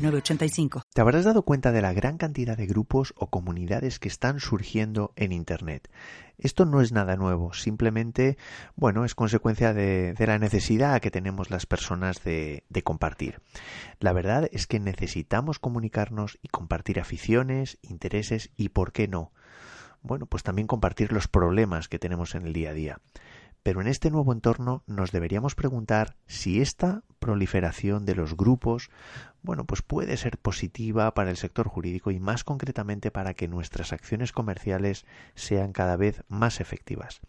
te habrás dado cuenta de la gran cantidad de grupos o comunidades que están surgiendo en Internet. Esto no es nada nuevo, simplemente, bueno, es consecuencia de, la necesidad que tenemos las personas de, de compartir. La verdad es que necesitamos comunicarnos y compartir aficiones, intereses y, ¿por qué no? Bueno, pues también compartir los problemas que tenemos en el día a día. Pero en este nuevo entorno nos deberíamos preguntar si esta proliferación de los grupos, bueno, pues puede ser positiva para el sector jurídico y más concretamente para que nuestras acciones comerciales sean cada vez más efectivas.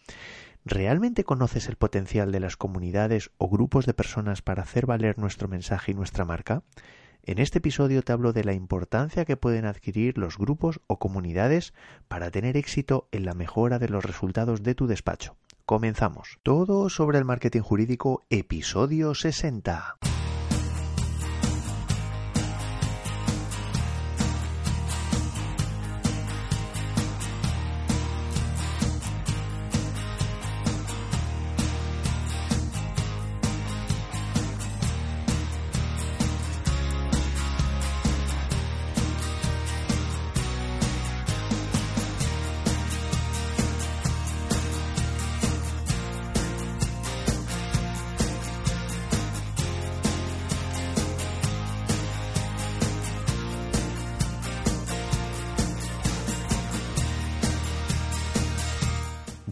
¿Realmente conoces el potencial de las comunidades o grupos de personas para hacer valer nuestro mensaje y nuestra marca? En este episodio te hablo de la importancia que pueden adquirir los grupos o comunidades para tener éxito en la mejora de los resultados de tu despacho. Comenzamos. Todo sobre el marketing jurídico, episodio 60.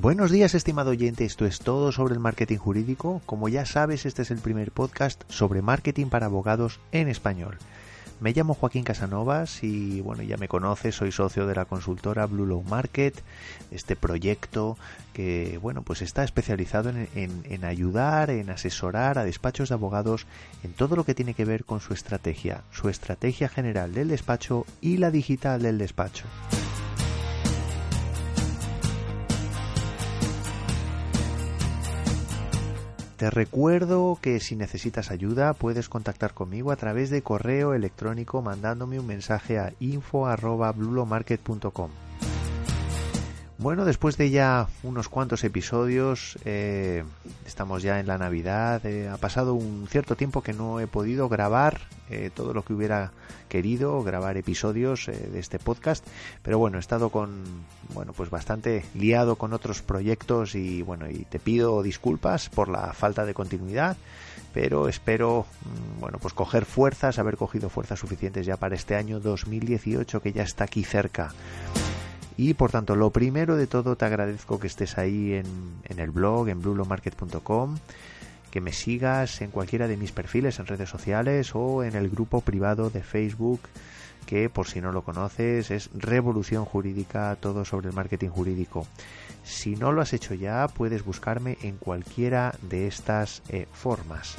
Buenos días, estimado oyente. Esto es todo sobre el marketing jurídico. Como ya sabes, este es el primer podcast sobre marketing para abogados en español. Me llamo Joaquín Casanovas y bueno, ya me conoces, soy socio de la consultora Blue Low Market, este proyecto que bueno, pues está especializado en, en ayudar, en asesorar a despachos de abogados en todo lo que tiene que ver con su estrategia, su estrategia general del despacho y la digital del despacho. Te recuerdo que si necesitas ayuda puedes contactar conmigo a través de correo electrónico mandándome un mensaje a info@blulomarket.com. Bueno, después de ya unos cuantos episodios, eh, estamos ya en la Navidad, eh, ha pasado un cierto tiempo que no he podido grabar eh, todo lo que hubiera querido, grabar episodios de este podcast, pero bueno, he estado con, bueno, pues bastante liado con otros proyectos y bueno, y te pido disculpas por la falta de continuidad, pero espero, mm, bueno, pues coger fuerzas, haber cogido fuerzas suficientes ya para este año 2018 que ya está aquí cerca. Y por tanto, lo primero de todo, te agradezco que estés ahí en, el blog, en blulomarket.com, que me sigas en cualquiera de mis perfiles en redes sociales o en el grupo privado de Facebook, que por si no lo conoces es Revolución Jurídica, todo sobre el marketing jurídico. Si no lo has hecho ya, puedes buscarme en cualquiera de estas eh, formas.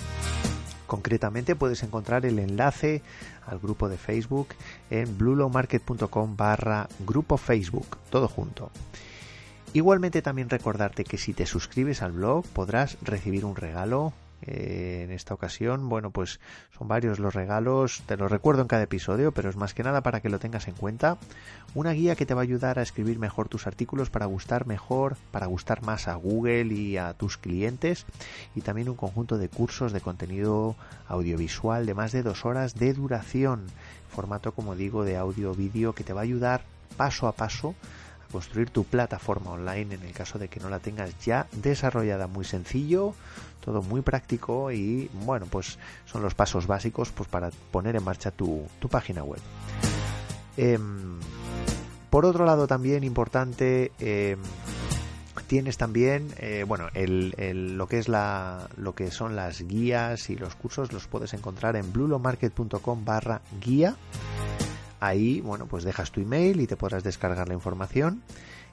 Concretamente puedes encontrar el enlace al grupo de Facebook en bluelowmarket.com barra grupo Facebook, todo junto. Igualmente también recordarte que si te suscribes al blog podrás recibir un regalo eh, en esta ocasión, bueno, pues son varios los regalos, te los recuerdo en cada episodio, pero es más que nada para que lo tengas en cuenta. Una guía que te va a ayudar a escribir mejor tus artículos para gustar mejor, para gustar más a Google y a tus clientes. Y también un conjunto de cursos de contenido audiovisual de más de dos horas de duración. Formato, como digo, de audio-vídeo que te va a ayudar paso a paso construir tu plataforma online en el caso de que no la tengas ya desarrollada. Muy sencillo, todo muy práctico y bueno, pues son los pasos básicos pues para poner en marcha tu, página web. Em, por otro lado también importante em, tienes también eh, bueno el, lo que es la lo que son las guías y los cursos los puedes encontrar en blulomarket.com barra guía Ahí, bueno, pues dejas tu email y te podrás descargar la información.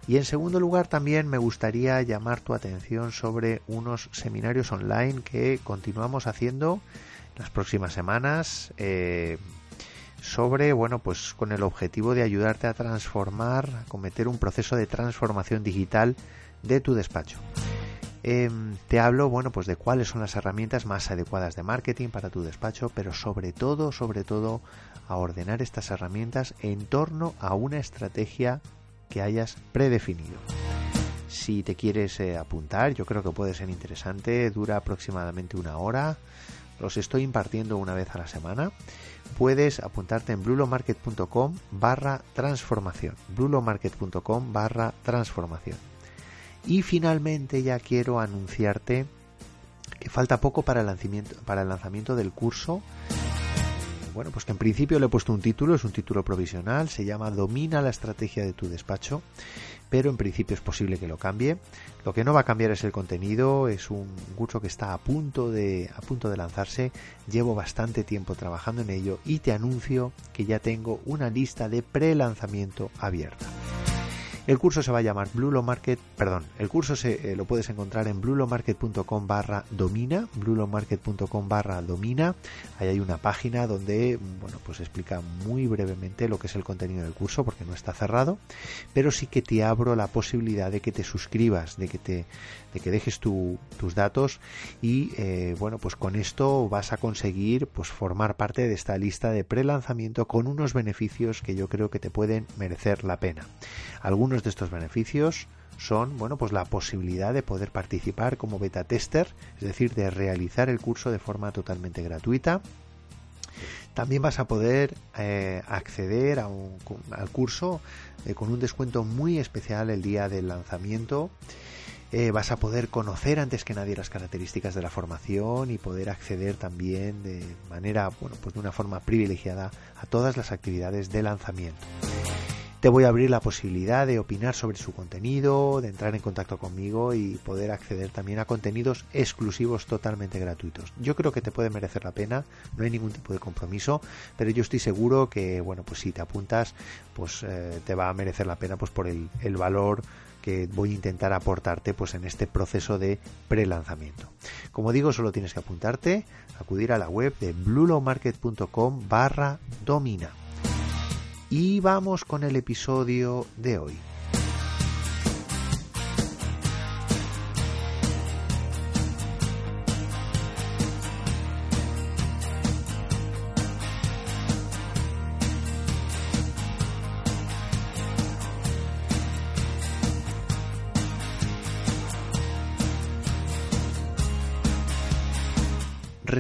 Y en segundo lugar, también me gustaría llamar tu atención sobre unos seminarios online que continuamos haciendo las próximas semanas. Eh, sobre, bueno, pues con el objetivo de ayudarte a transformar, a cometer un proceso de transformación digital de tu despacho. Em, te hablo, bueno, pues de cuáles son las herramientas más adecuadas de marketing para tu despacho, pero sobre todo, sobre todo, a ordenar estas herramientas en torno a una estrategia que hayas predefinido. Si te quieres eh, apuntar, yo creo que puede ser interesante, dura aproximadamente una hora, los estoy impartiendo una vez a la semana. Puedes apuntarte en blulomarket.com barra transformación. blulomarket.com barra transformación. Y finalmente ya quiero anunciarte que falta poco para el lanzamiento, para el lanzamiento del curso. Bueno, pues que en principio le he puesto un título, es un título provisional, se llama Domina la estrategia de tu despacho pero en principio es posible que lo cambie. Lo que no va a cambiar es el contenido, es un curso que está a punto de a punto de lanzarse. Llevo bastante tiempo trabajando en ello y te anuncio que ya tengo una lista de pre-lanzamiento abierta. El curso se va a llamar Blue Market, perdón, el curso se, eh, lo puedes encontrar en bluelomarket.com barra domina, bluelomarket.com barra domina. Ahí hay una página donde, bueno, pues explica muy brevemente lo que es el contenido del curso porque no está cerrado, pero sí que te abro la posibilidad de que te suscribas, de que te, de que dejes tus datos y, eh, bueno, pues con esto vas a conseguir, pues formar parte de esta lista de pre-lanzamiento con unos beneficios que yo creo que te pueden merecer la pena. Algunos de estos beneficios son, bueno, pues la posibilidad de poder participar como beta tester, es decir, de realizar el curso de forma totalmente gratuita. También vas a poder eh, acceder a un, al curso eh, con un descuento muy especial el día del lanzamiento. Eh, vas a poder conocer antes que nadie las características de la formación y poder acceder también de manera, bueno, pues de una forma privilegiada a todas las actividades de lanzamiento. Te voy a abrir la posibilidad de opinar sobre su contenido, de entrar en contacto conmigo y poder acceder también a contenidos exclusivos totalmente gratuitos. Yo creo que te puede merecer la pena, no hay ningún tipo de compromiso, pero yo estoy seguro que, bueno, pues si te apuntas, pues eh, te va a merecer la pena pues por el, valor que voy a intentar aportarte pues en este proceso de pre-lanzamiento. Como digo, solo tienes que apuntarte, acudir a la web de bluelowmarket.com barra domina. Y vamos con el episodio de hoy.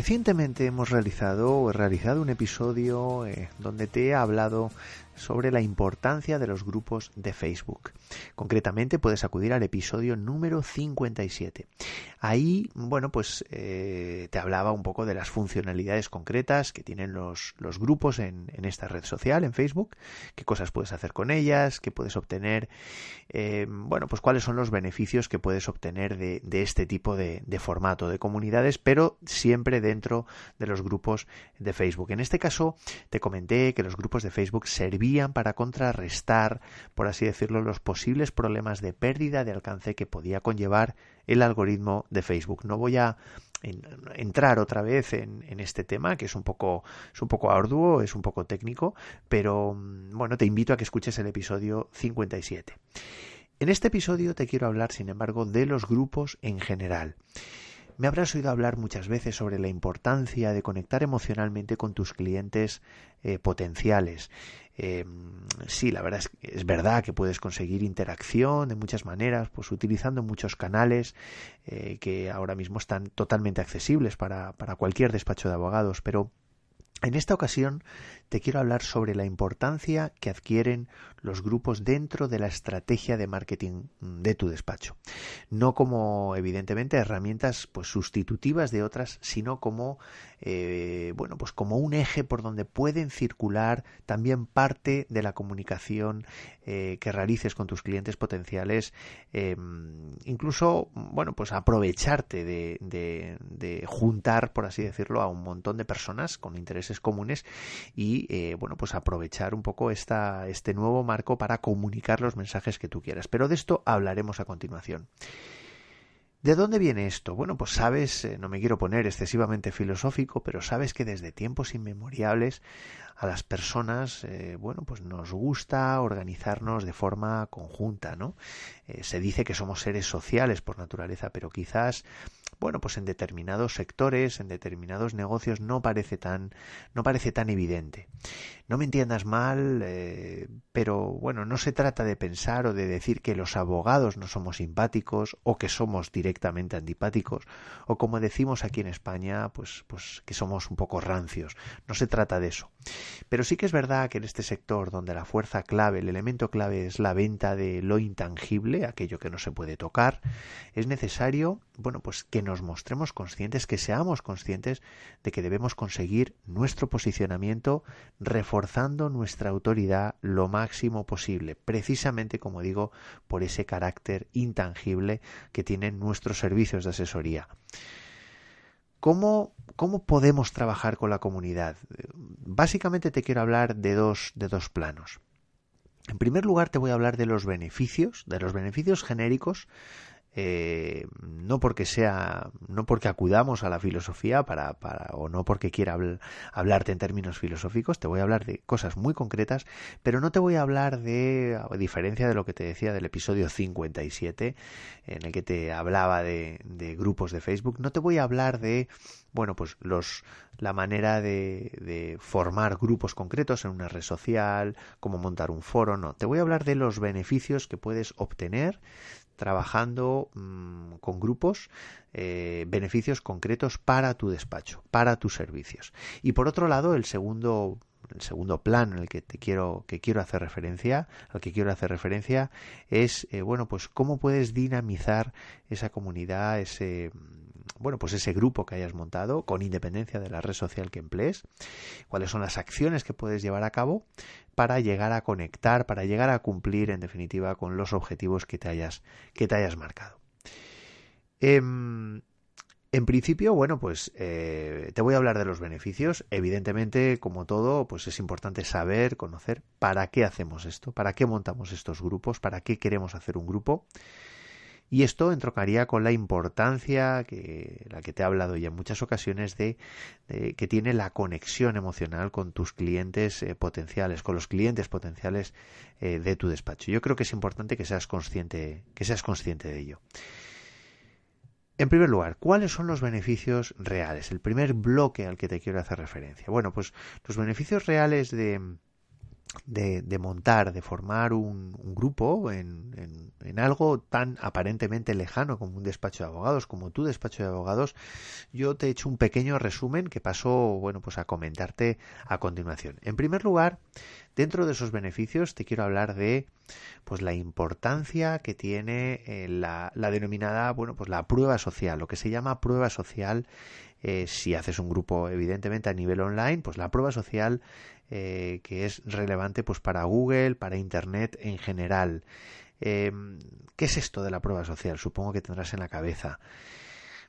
Recientemente hemos realizado o he realizado un episodio eh, donde te he hablado sobre la importancia de los grupos de Facebook. Concretamente puedes acudir al episodio número 57. Ahí, bueno, pues eh, te hablaba un poco de las funcionalidades concretas que tienen los, los grupos en, esta red social, en Facebook, qué cosas puedes hacer con ellas, qué puedes obtener, eh, bueno, pues cuáles son los beneficios que puedes obtener de, de este tipo de, de formato de comunidades, pero siempre dentro de los grupos de Facebook. En este caso, te comenté que los grupos de Facebook servían para contrarrestar, por así decirlo, los posibles problemas de pérdida de alcance que podía conllevar el algoritmo de Facebook. No voy a entrar otra vez en, este tema que es un poco arduo es un poco técnico pero mm, bueno te invito a que escuches el episodio 57 en este episodio te quiero hablar sin embargo de los grupos en general me habrás oído hablar muchas veces sobre la importancia de conectar emocionalmente con tus clientes eh, potenciales. Eh, sí, la verdad es, es, verdad que puedes conseguir interacción de muchas maneras, pues utilizando muchos canales eh, que ahora mismo están totalmente accesibles para, para cualquier despacho de abogados, pero en esta ocasión te quiero hablar sobre la importancia que adquieren los grupos dentro de la estrategia de marketing de tu despacho. No como, evidentemente, herramientas pues, sustitutivas de otras, sino como, eh, bueno, pues como un eje por donde pueden circular también parte de la comunicación eh, que realices con tus clientes potenciales, eh, incluso, bueno, pues aprovecharte de, de, de juntar, por así decirlo, a un montón de personas con intereses comunes y eh, bueno, pues aprovechar un poco esta, este nuevo marco para comunicar los mensajes que tú quieras. Pero de esto hablaremos a continuación. ¿De dónde viene esto? Bueno, pues sabes, eh, no me quiero poner excesivamente filosófico, pero sabes que desde tiempos inmemoriales a las personas, eh, bueno, pues nos gusta organizarnos de forma conjunta, ¿no? Se dice que somos seres sociales por naturaleza, pero quizás bueno, pues en determinados sectores, en determinados negocios no parece tan, no parece tan evidente. No me entiendas mal, eh, pero bueno, no se trata de pensar o de decir que los abogados no somos simpáticos o que somos directamente antipáticos o como decimos aquí en España, pues, pues que somos un poco rancios. No se trata de eso. Pero sí que es verdad que en este sector donde la fuerza clave, el elemento clave es la venta de lo intangible, aquello que no se puede tocar, es necesario, bueno, pues que nos mostremos conscientes, que seamos conscientes de que debemos conseguir nuestro posicionamiento reforzando nuestra autoridad lo máximo posible, precisamente como digo, por ese carácter intangible que tienen nuestros servicios de asesoría. ¿Cómo, ¿Cómo, podemos trabajar con la comunidad? Básicamente te quiero hablar de dos, de dos planos. En primer lugar, te voy a hablar de los beneficios, de los beneficios genéricos eh, no porque sea, no porque acudamos a la filosofía para, para o no porque quiera hablarte en términos filosóficos, te voy a hablar de cosas muy concretas, pero no te voy a hablar de, a diferencia de lo que te decía del episodio 57, en el que te hablaba de, de grupos de Facebook, no te voy a hablar de, bueno, pues los, la manera de, de formar grupos concretos en una red social, cómo montar un foro, no, te voy a hablar de los beneficios que puedes obtener trabajando mm, con grupos eh, beneficios concretos para tu despacho, para tus servicios. Y por otro lado, el segundo el segundo plan en el que te quiero que quiero hacer referencia al que quiero hacer referencia es eh, bueno pues cómo puedes dinamizar esa comunidad ese bueno, pues ese grupo que hayas montado, con independencia de la red social que emplees, cuáles son las acciones que puedes llevar a cabo para llegar a conectar, para llegar a cumplir, en definitiva, con los objetivos que te hayas, que te hayas marcado. Em, en principio, bueno, pues eh, te voy a hablar de los beneficios. Evidentemente, como todo, pues es importante saber, conocer para qué hacemos esto, para qué montamos estos grupos, para qué queremos hacer un grupo. Y esto entrocaría con la importancia que la que te he hablado ya en muchas ocasiones de, que tiene la conexión emocional con tus clientes eh, potenciales, con los clientes potenciales eh, de tu despacho. Yo creo que es importante que seas consciente, que seas consciente de ello. En primer lugar, ¿cuáles son los beneficios reales? El primer bloque al que te quiero hacer referencia. Bueno, pues los beneficios reales de, de, montar, de formar un, grupo en, en, algo tan aparentemente lejano como un despacho de abogados, como tu despacho de abogados, yo te he hecho un pequeño resumen que paso, bueno, pues a comentarte a continuación. En primer lugar, dentro de esos beneficios te quiero hablar de pues la importancia que tiene eh, la, la, denominada, bueno, pues la prueba social, lo que se llama prueba social eh, si haces un grupo evidentemente a nivel online, pues la prueba social eh, que es relevante pues para Google, para Internet en general. Eh, ¿Qué es esto de la prueba social? Supongo que tendrás en la cabeza.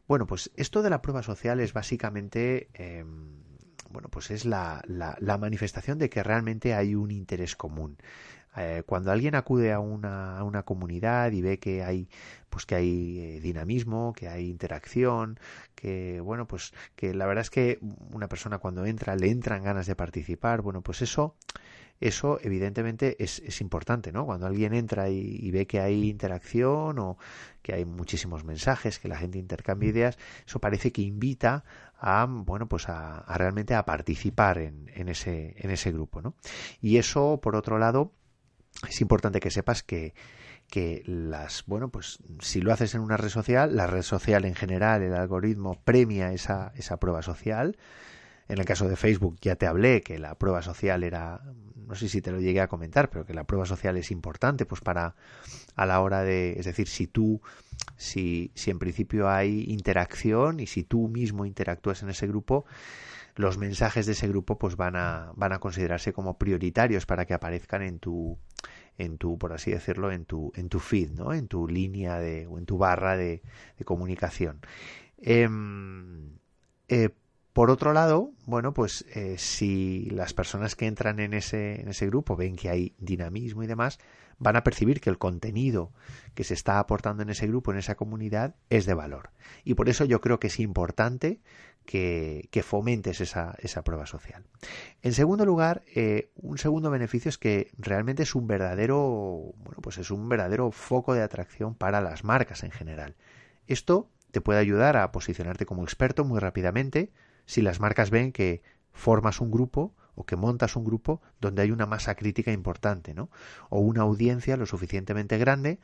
Bueno, pues esto de la prueba social es básicamente, bueno, pues es la, manifestación de que realmente hay un interés común. Eh, cuando alguien acude a una, a una, comunidad y ve que hay pues que hay eh, dinamismo, que hay interacción, que bueno, pues que la verdad es que una persona cuando entra le entran ganas de participar, bueno, pues eso eso evidentemente es, es importante, ¿no? Cuando alguien entra y, ve que hay interacción o que hay muchísimos mensajes, que la gente intercambia ideas, eso parece que invita a, bueno, pues a, a realmente a participar en, en, ese, en ese grupo, ¿no? Y eso, por otro lado, es importante que sepas que, que las, bueno, pues si lo haces en una red social, la red social en general, el algoritmo premia esa, esa prueba social. En el caso de Facebook ya te hablé que la prueba social era, no sé si te lo llegué a comentar, pero que la prueba social es importante, pues para a la hora de, es decir, si tú, si, si en principio hay interacción y si tú mismo interactúas en ese grupo, los mensajes de ese grupo pues van a, van a considerarse como prioritarios para que aparezcan en tu, en tu, por así decirlo, en tu, en tu feed, ¿no? En tu línea de, o en tu barra de, comunicación. Em, eh, Por otro lado, bueno, pues eh, si las personas que entran en ese, en ese grupo ven que hay dinamismo y demás, van a percibir que el contenido que se está aportando en ese grupo, en esa comunidad, es de valor. Y por eso yo creo que es importante que, fomentes esa, esa, prueba social. En segundo lugar, eh, un segundo beneficio es que realmente es un verdadero, bueno, pues es un verdadero foco de atracción para las marcas en general. Esto te puede ayudar a posicionarte como experto muy rápidamente si las marcas ven que formas un grupo o que montas un grupo donde hay una masa crítica importante, ¿no? O una audiencia lo suficientemente grande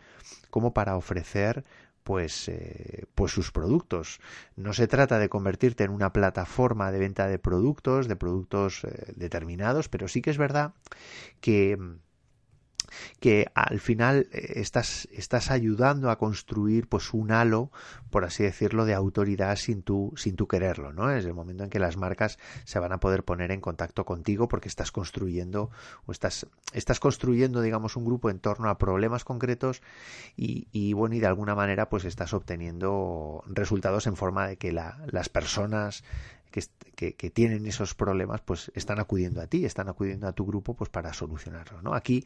como para ofrecer pues, eh, pues sus productos. No se trata de convertirte en una plataforma de venta de productos, de productos eh, determinados, pero sí que es verdad que que al final eh, estás, estás ayudando a construir pues un halo, por así decirlo, de autoridad sin tú, sin tú quererlo, ¿no? Es el momento en que las marcas se van a poder poner en contacto contigo porque estás construyendo o estás, estás construyendo, digamos, un grupo en torno a problemas concretos y, y bueno, y de alguna manera pues estás obteniendo resultados en forma de que la, las personas que, tienen esos problemas, pues están acudiendo a ti, están acudiendo a tu grupo, pues para solucionarlo, ¿no? Aquí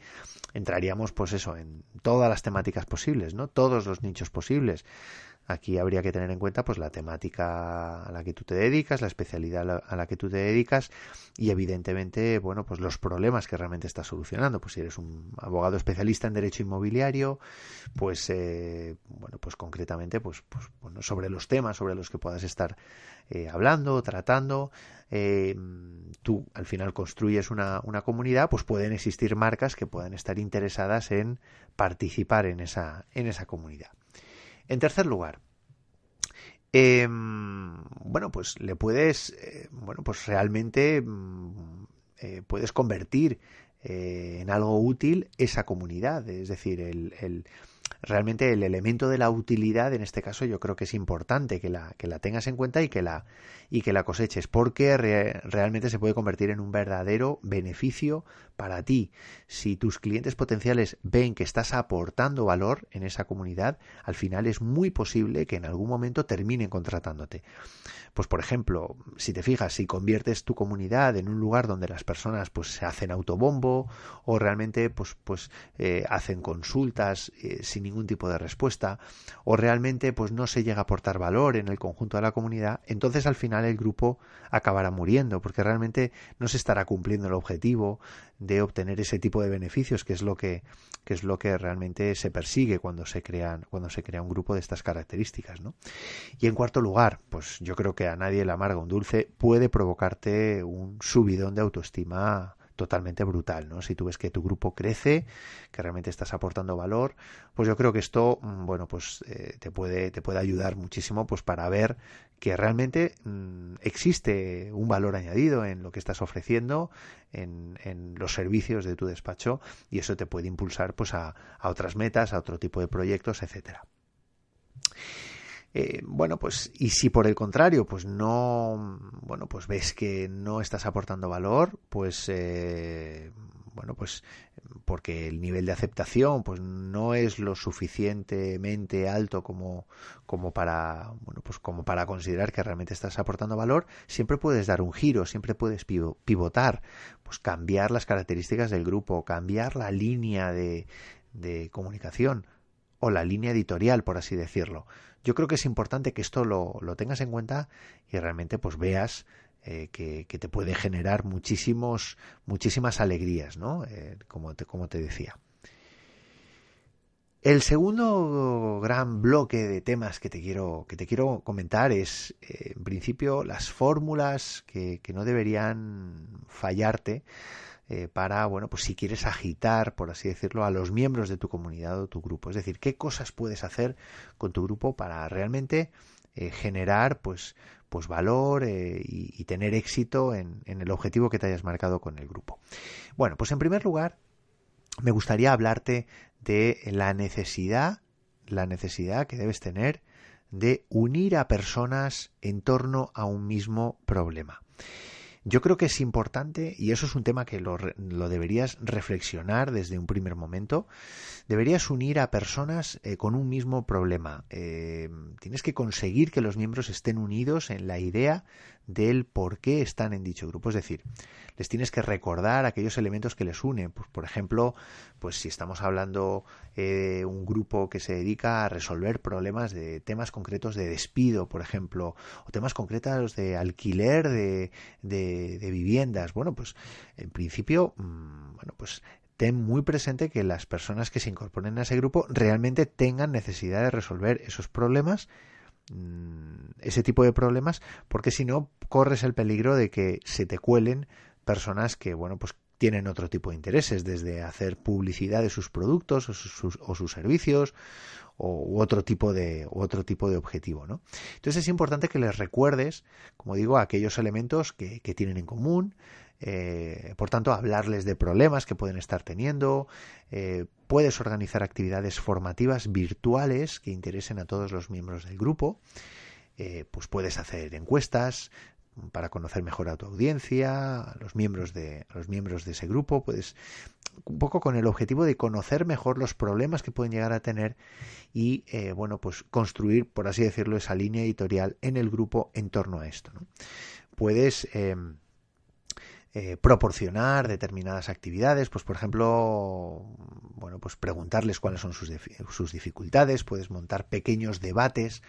entraríamos, pues eso, en todas las temáticas posibles, ¿no? Todos los nichos posibles. Aquí habría que tener en cuenta pues la temática a la que tú te dedicas, la especialidad a la, que tú te dedicas y evidentemente, bueno, pues los problemas que realmente estás solucionando. Pues si eres un abogado especialista en derecho inmobiliario, pues eh, bueno, pues concretamente, pues, pues bueno, sobre los temas sobre los que puedas estar eh, hablando, tratando, eh, tú al final construyes una, una comunidad, pues pueden existir marcas que puedan estar interesadas en participar en esa, en esa comunidad. En tercer lugar, em, bueno, pues le puedes, eh, bueno, pues realmente mm, eh, puedes convertir eh, en algo útil esa comunidad, es decir, el, realmente el elemento de la utilidad en este caso yo creo que es importante que la, que la tengas en cuenta y que la, y que la coseches porque realmente se puede convertir en un verdadero beneficio para ti. Si tus clientes potenciales ven que estás aportando valor en esa comunidad, al final es muy posible que en algún momento terminen contratándote. Pues por ejemplo, si te fijas, si conviertes tu comunidad en un lugar donde las personas pues se hacen autobombo o realmente pues pues eh, hacen consultas eh, sin ningún tipo de respuesta o realmente pues no se llega a aportar valor en el conjunto de la comunidad, entonces al final el grupo acabará muriendo porque realmente no se estará cumpliendo el objetivo de obtener ese tipo de beneficios que es lo que, que es lo que realmente se persigue cuando se crean cuando se crea un grupo de estas características ¿no? y en cuarto lugar pues yo creo que a nadie le amarga un dulce puede provocarte un subidón de autoestima totalmente brutal, ¿no? Si tú ves que tu grupo crece, que realmente estás aportando valor, pues yo creo que esto, mm, bueno, pues eh, te puede te puede ayudar muchísimo, pues para ver que realmente mm, existe un valor añadido en lo que estás ofreciendo, en, en, los servicios de tu despacho y eso te puede impulsar, pues a, a otras metas, a otro tipo de proyectos, etcétera. Eh, bueno, pues, y si por el contrario, pues no, bueno, pues ves que no estás aportando valor, pues, eh, bueno, pues, porque el nivel de aceptación, pues, no es lo suficientemente alto como, como para, bueno, pues, como para considerar que realmente estás aportando valor, siempre puedes dar un giro, siempre puedes pivotar, pues, cambiar las características del grupo, cambiar la línea de, de comunicación o la línea editorial, por así decirlo yo creo que es importante que esto lo, lo tengas en cuenta y realmente pues veas eh, que, que, te puede generar muchísimos, muchísimas alegrías, ¿no? Eh, como, te, como te decía. El segundo gran bloque de temas que te quiero, que te quiero comentar es, eh, en principio, las fórmulas que, que no deberían fallarte eh, para, bueno, pues si quieres agitar, por así decirlo, a los miembros de tu comunidad o tu grupo. Es decir, qué cosas puedes hacer con tu grupo para realmente eh, generar, pues, pues valor eh, y, tener éxito en, en el objetivo que te hayas marcado con el grupo. Bueno, pues en primer lugar, me gustaría hablarte de la necesidad, la necesidad que debes tener de unir a personas en torno a un mismo problema. Yo creo que es importante, y eso es un tema que lo, deberías reflexionar desde un primer momento, deberías unir a personas eh, con un mismo problema. Eh, tienes que conseguir que los miembros estén unidos en la idea del por qué están en dicho grupo. Es decir, les tienes que recordar aquellos elementos que les unen. Pues, por ejemplo, pues si estamos hablando de eh, un grupo que se dedica a resolver problemas de temas concretos de despido, por ejemplo, o temas concretos de alquiler de, de, viviendas. Bueno, pues en principio, mm, bueno, pues ten muy presente que las personas que se incorporen a ese grupo realmente tengan necesidad de resolver esos problemas ese tipo de problemas porque si no corres el peligro de que se te cuelen personas que bueno pues tienen otro tipo de intereses desde hacer publicidad de sus productos o sus, servicios o u otro tipo de otro tipo de objetivo ¿no? entonces es importante que les recuerdes como digo aquellos elementos que, que tienen en común eh, por tanto, hablarles de problemas que pueden estar teniendo. Eh, puedes organizar actividades formativas virtuales que interesen a todos los miembros del grupo. Eh, pues puedes hacer encuestas para conocer mejor a tu audiencia, a los miembros de los miembros de ese grupo, puedes un poco con el objetivo de conocer mejor los problemas que pueden llegar a tener y bueno pues construir por así decirlo esa línea editorial en el grupo en torno a esto. Puedes em, eh, proporcionar determinadas actividades, pues por ejemplo, bueno, pues preguntarles cuáles son sus, sus dificultades, puedes montar pequeños debates,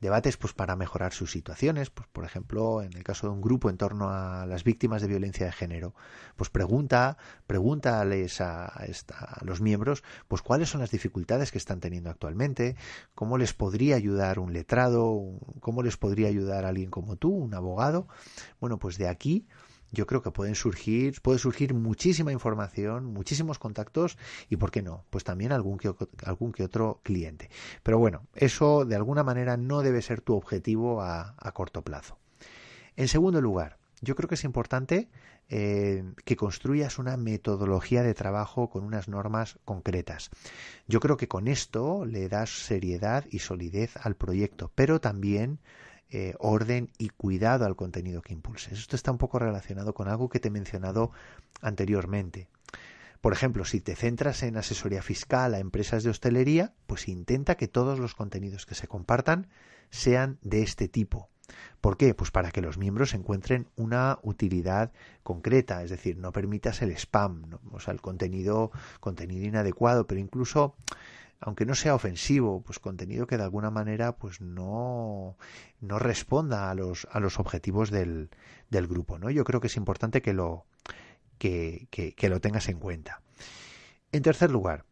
debates pues para mejorar sus situaciones, pues por ejemplo, en el caso de un grupo en torno a las víctimas de violencia de género, pues pregunta, pregúntales a, a los miembros, pues cuáles son las dificultades que están teniendo actualmente, cómo les podría ayudar un letrado, cómo les podría ayudar alguien como tú, un abogado. Bueno, pues de aquí yo creo que pueden surgir, puede surgir muchísima información, muchísimos contactos y, ¿por qué no? Pues también algún que, algún que otro cliente. Pero bueno, eso de alguna manera no debe ser tu objetivo a, corto plazo. En segundo lugar, yo creo que es importante eh, que construyas una metodología de trabajo con unas normas concretas. Yo creo que con esto le das seriedad y solidez al proyecto, pero también eh, orden y cuidado al contenido que impulses. Esto está un poco relacionado con algo que te he mencionado anteriormente. Por ejemplo, si te centras en asesoría fiscal a empresas de hostelería, pues intenta que todos los contenidos que se compartan sean de este tipo. ¿Por qué? Pues para que los miembros encuentren una utilidad concreta, es decir, no permitas el spam, o sea, el contenido, contenido inadecuado, pero incluso aunque no sea ofensivo, pues contenido que de alguna manera pues no, no responda a los, a los objetivos del, del grupo, ¿no? Yo creo que es importante que lo, que, que, lo tengas en cuenta. En tercer lugar,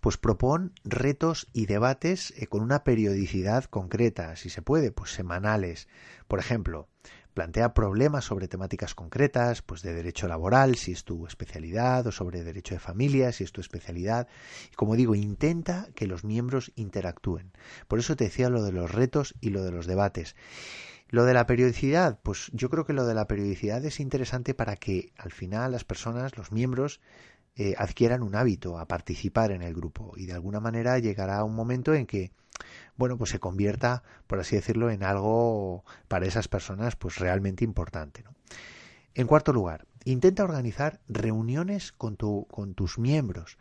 pues propon retos y debates eh, con una periodicidad concreta, si se puede, pues semanales. Por ejemplo, plantea problemas sobre temáticas concretas, pues de derecho laboral, si es tu especialidad, o sobre derecho de familia, si es tu especialidad. Y como digo, intenta que los miembros interactúen. Por eso te decía lo de los retos y lo de los debates. Lo de la periodicidad, pues yo creo que lo de la periodicidad es interesante para que al final las personas, los miembros, eh, adquieran un hábito a participar en el grupo y de alguna manera llegará un momento en que bueno, pues se convierta, por así decirlo, en algo para esas personas pues realmente importante. En cuarto lugar, intenta organizar reuniones con, tu, con tus miembros.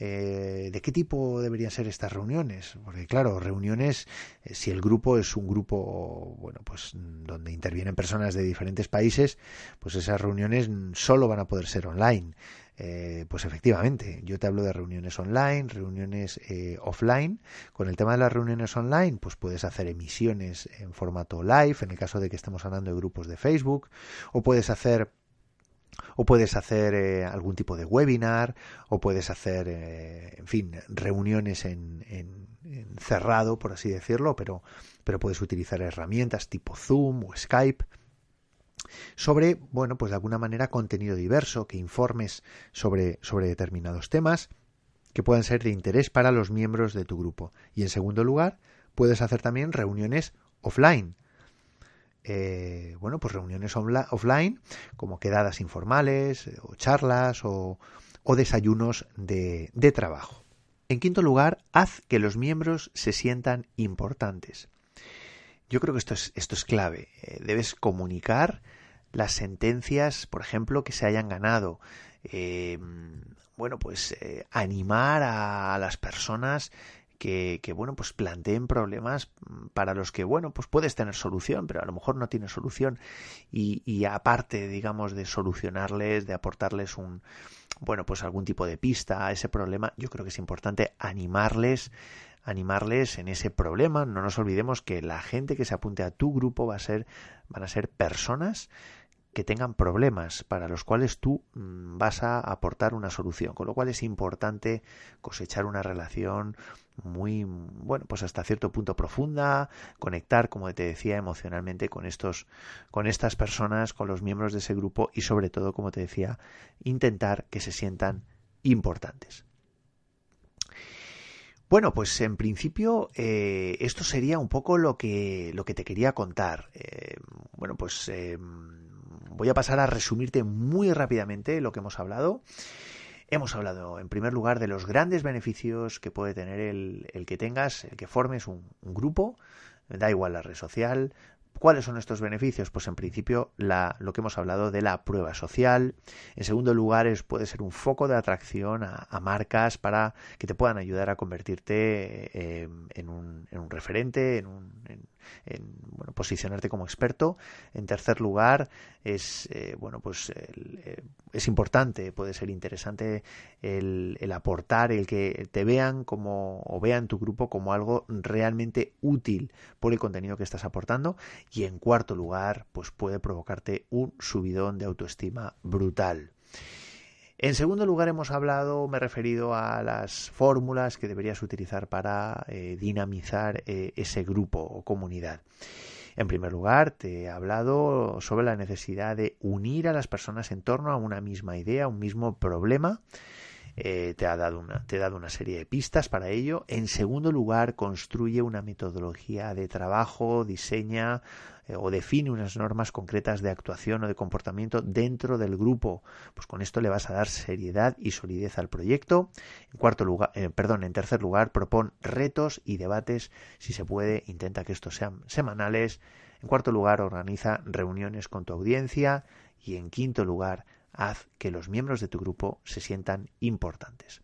Eh, ¿De qué tipo deberían ser estas reuniones? Porque claro, reuniones, eh, si el grupo es un grupo, bueno, pues donde intervienen personas de diferentes países, pues esas reuniones solo van a poder ser online. Eh, pues efectivamente, yo te hablo de reuniones online, reuniones eh, offline. Con el tema de las reuniones online, pues puedes hacer emisiones en formato live, en el caso de que estemos hablando de grupos de Facebook, o puedes hacer o puedes hacer eh, algún tipo de webinar, o puedes hacer, en fin, reuniones en, en, cerrado, por así decirlo, pero, pero puedes utilizar herramientas tipo Zoom o Skype sobre, bueno, pues de alguna manera contenido diverso, que informes sobre, sobre determinados temas que puedan ser de interés para los miembros de tu grupo. Y en segundo lugar, puedes hacer también reuniones offline. Eh, bueno, pues reuniones offline como quedadas informales eh, o charlas o, o desayunos de, de trabajo. En quinto lugar, haz que los miembros se sientan importantes. Yo creo que esto es, esto es clave. Eh, debes comunicar las sentencias, por ejemplo, que se hayan ganado. Eh, bueno, pues eh, animar a las personas que, bueno, pues planteen problemas para los que, bueno, pues puedes tener solución, pero a lo mejor no tienes solución. Y, y aparte, digamos, de solucionarles, de aportarles un, bueno, pues algún tipo de pista a ese problema, yo creo que es importante animarles animarles en ese problema. No nos olvidemos que la gente que se apunte a tu grupo va a ser, van a ser personas que tengan problemas para los cuales tú mm, vas a aportar una solución, con lo cual es importante cosechar una relación muy bueno, pues hasta cierto punto profunda, conectar, como te decía, emocionalmente con estos con estas personas, con los miembros de ese grupo y sobre todo, como te decía, intentar que se sientan importantes. Bueno, pues en principio eh, esto sería un poco lo que, lo que te quería contar. Eh, bueno, pues eh, voy a pasar a resumirte muy rápidamente lo que hemos hablado. Hemos hablado, en primer lugar, de los grandes beneficios que puede tener el, que tengas, el que formes un grupo, da igual la red social, ¿Cuáles son estos beneficios? Pues en principio la, lo que hemos hablado de la prueba social. En segundo lugar, es, puede ser un foco de atracción a, marcas para que te puedan ayudar a convertirte eh, en, un, en, un, referente, en, un, bueno, posicionarte como experto. En tercer lugar, es eh, bueno, pues eh, es importante, puede ser interesante el, el, aportar, el que te vean como o vean tu grupo como algo realmente útil por el contenido que estás aportando. Y en cuarto lugar, pues puede provocarte un subidón de autoestima brutal. En segundo lugar, hemos hablado, me he referido a las fórmulas que deberías utilizar para eh, dinamizar eh, ese grupo o comunidad. En primer lugar, te he hablado sobre la necesidad de unir a las personas en torno a una misma idea, un mismo problema. Eh, te, ha dado una, te he dado una serie de pistas para ello. En segundo lugar, construye una metodología de trabajo, diseña eh, o define unas normas concretas de actuación o de comportamiento dentro del grupo. Pues con esto le vas a dar seriedad y solidez al proyecto. En cuarto lugar, eh, perdón, en tercer lugar, propon retos y debates, si se puede, intenta que estos sean semanales. En cuarto lugar, organiza reuniones con tu audiencia y en quinto lugar, haz que los miembros de tu grupo se sientan importantes.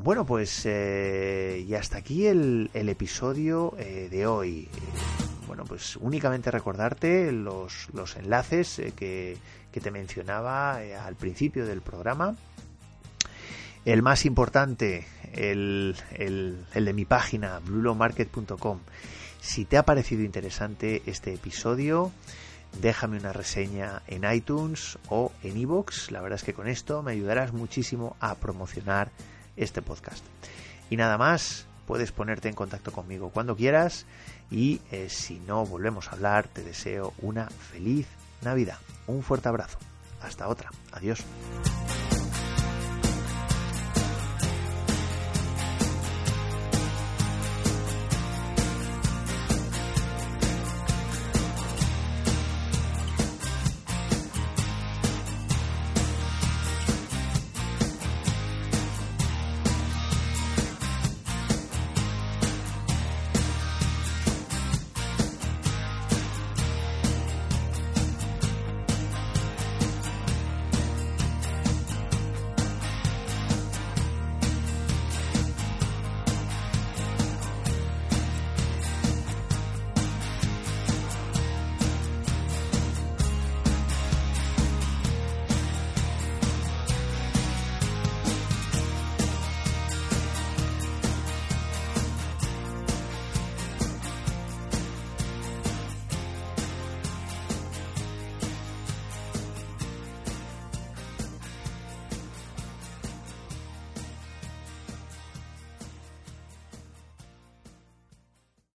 Bueno, pues eh, y hasta aquí el, episodio eh, de hoy. Bueno, pues únicamente recordarte los, los enlaces eh, que, te mencionaba al principio del programa. El más importante, el, el, el de mi página, blulomarket.com. Si te ha parecido interesante este episodio, déjame una reseña en iTunes o en iVoox. La verdad es que con esto me ayudarás muchísimo a promocionar este podcast. Y nada más, puedes ponerte en contacto conmigo cuando quieras y eh, si no volvemos a hablar, te deseo una feliz Navidad. Un fuerte abrazo. Hasta otra. Adiós.